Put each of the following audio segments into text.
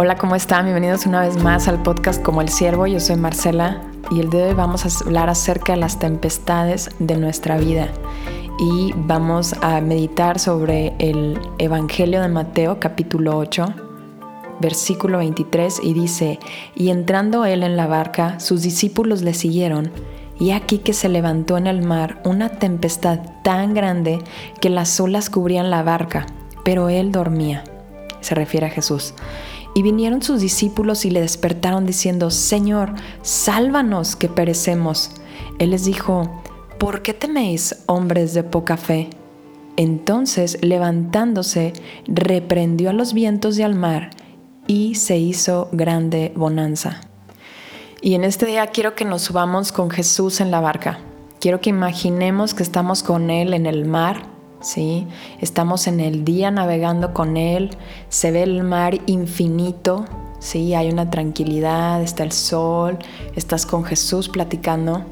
Hola, ¿cómo están? Bienvenidos una vez más al podcast Como el Siervo. Yo soy Marcela y el día de hoy vamos a hablar acerca de las tempestades de nuestra vida y vamos a meditar sobre el Evangelio de Mateo capítulo 8 versículo 23 y dice, y entrando él en la barca, sus discípulos le siguieron, y aquí que se levantó en el mar una tempestad tan grande que las olas cubrían la barca, pero él dormía. Se refiere a Jesús. Y vinieron sus discípulos y le despertaron diciendo, Señor, sálvanos que perecemos. Él les dijo, ¿por qué teméis, hombres de poca fe? Entonces, levantándose, reprendió a los vientos y al mar, y se hizo grande bonanza. Y en este día quiero que nos subamos con Jesús en la barca. Quiero que imaginemos que estamos con Él en el mar ¿sí? Estamos en el día navegando con Él, se ve el mar infinito, ¿sí? Hay una tranquilidad, está el sol, estás con Jesús platicando.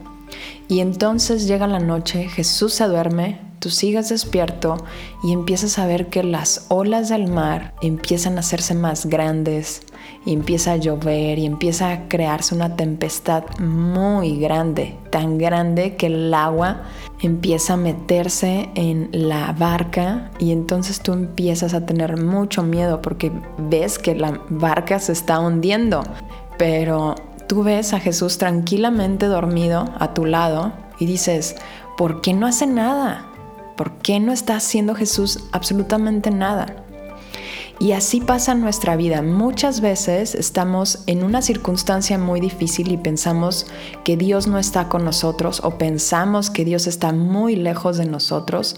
Y entonces llega la noche, Jesús se duerme, tú sigues despierto y empiezas a ver que las olas del mar empiezan a hacerse más grandes y empieza a llover y empieza a crearse una tempestad muy grande, tan grande que el agua empieza a meterse en la barca y entonces tú empiezas a tener mucho miedo porque ves que la barca se está hundiendo, pero tú ves a Jesús tranquilamente dormido a tu lado y dices, ¿por qué no hace nada? ¿Por qué no está haciendo Jesús absolutamente nada? Y así pasa nuestra vida. Muchas veces estamos en una circunstancia muy difícil y pensamos que Dios no está con nosotros o pensamos que Dios está muy lejos de nosotros,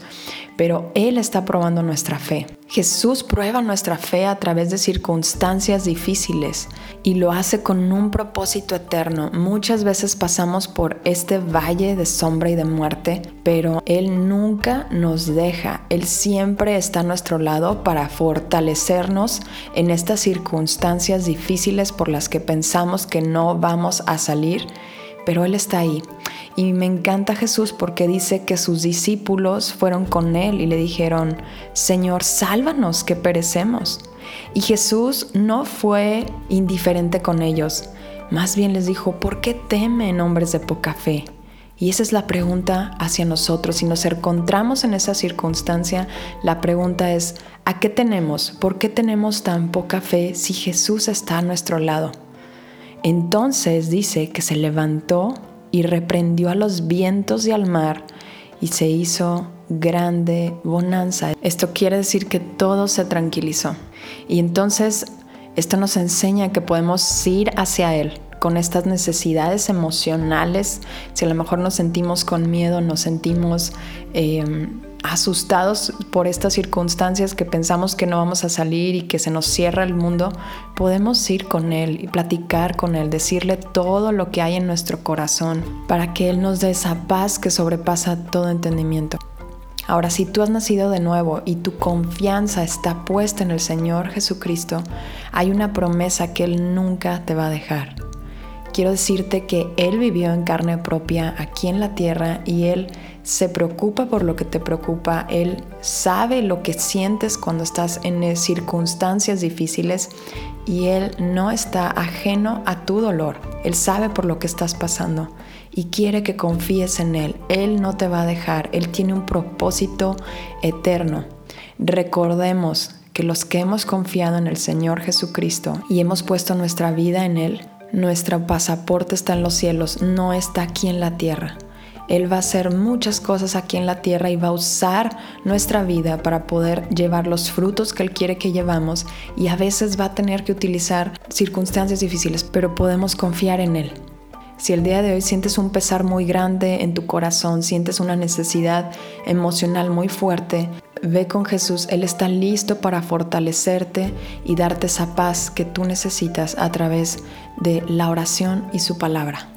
pero Él está probando nuestra fe. Jesús prueba nuestra fe a través de circunstancias difíciles y lo hace con un propósito eterno. Muchas veces pasamos por este valle de sombra y de muerte, pero Él nunca nos deja. Él siempre está a nuestro lado para fortalecernos en estas circunstancias difíciles por las que pensamos que no vamos a salir, pero Él está ahí. Y me encanta Jesús porque dice que sus discípulos fueron con él y le dijeron, Señor, sálvanos que perecemos. Y Jesús no fue indiferente con ellos, más bien les dijo, ¿por qué temen hombres de poca fe? Y esa es la pregunta hacia nosotros. Si nos encontramos en esa circunstancia, la pregunta es, ¿a qué tenemos? ¿Por qué tenemos tan poca fe si Jesús está a nuestro lado? Entonces dice que se levantó y reprendió a los vientos y al mar y se hizo grande bonanza. Esto quiere decir que todo se tranquilizó. Y entonces esto nos enseña que podemos ir hacia Él con estas necesidades emocionales. Si a lo mejor nos sentimos con miedo, nos sentimos... Eh, asustados por estas circunstancias que pensamos que no vamos a salir y que se nos cierra el mundo, podemos ir con Él y platicar con Él, decirle todo lo que hay en nuestro corazón para que Él nos dé esa paz que sobrepasa todo entendimiento. Ahora, si tú has nacido de nuevo y tu confianza está puesta en el Señor Jesucristo, hay una promesa que Él nunca te va a dejar. Quiero decirte que Él vivió en carne propia aquí en la tierra y Él se preocupa por lo que te preocupa, Él sabe lo que sientes cuando estás en circunstancias difíciles y Él no está ajeno a tu dolor, Él sabe por lo que estás pasando y quiere que confíes en Él, Él no te va a dejar, Él tiene un propósito eterno. Recordemos que los que hemos confiado en el Señor Jesucristo y hemos puesto nuestra vida en Él, nuestro pasaporte está en los cielos, no está aquí en la tierra. Él va a hacer muchas cosas aquí en la tierra y va a usar nuestra vida para poder llevar los frutos que Él quiere que llevamos y a veces va a tener que utilizar circunstancias difíciles, pero podemos confiar en Él. Si el día de hoy sientes un pesar muy grande en tu corazón, sientes una necesidad emocional muy fuerte, ve con Jesús. Él está listo para fortalecerte y darte esa paz que tú necesitas a través de la oración y su palabra.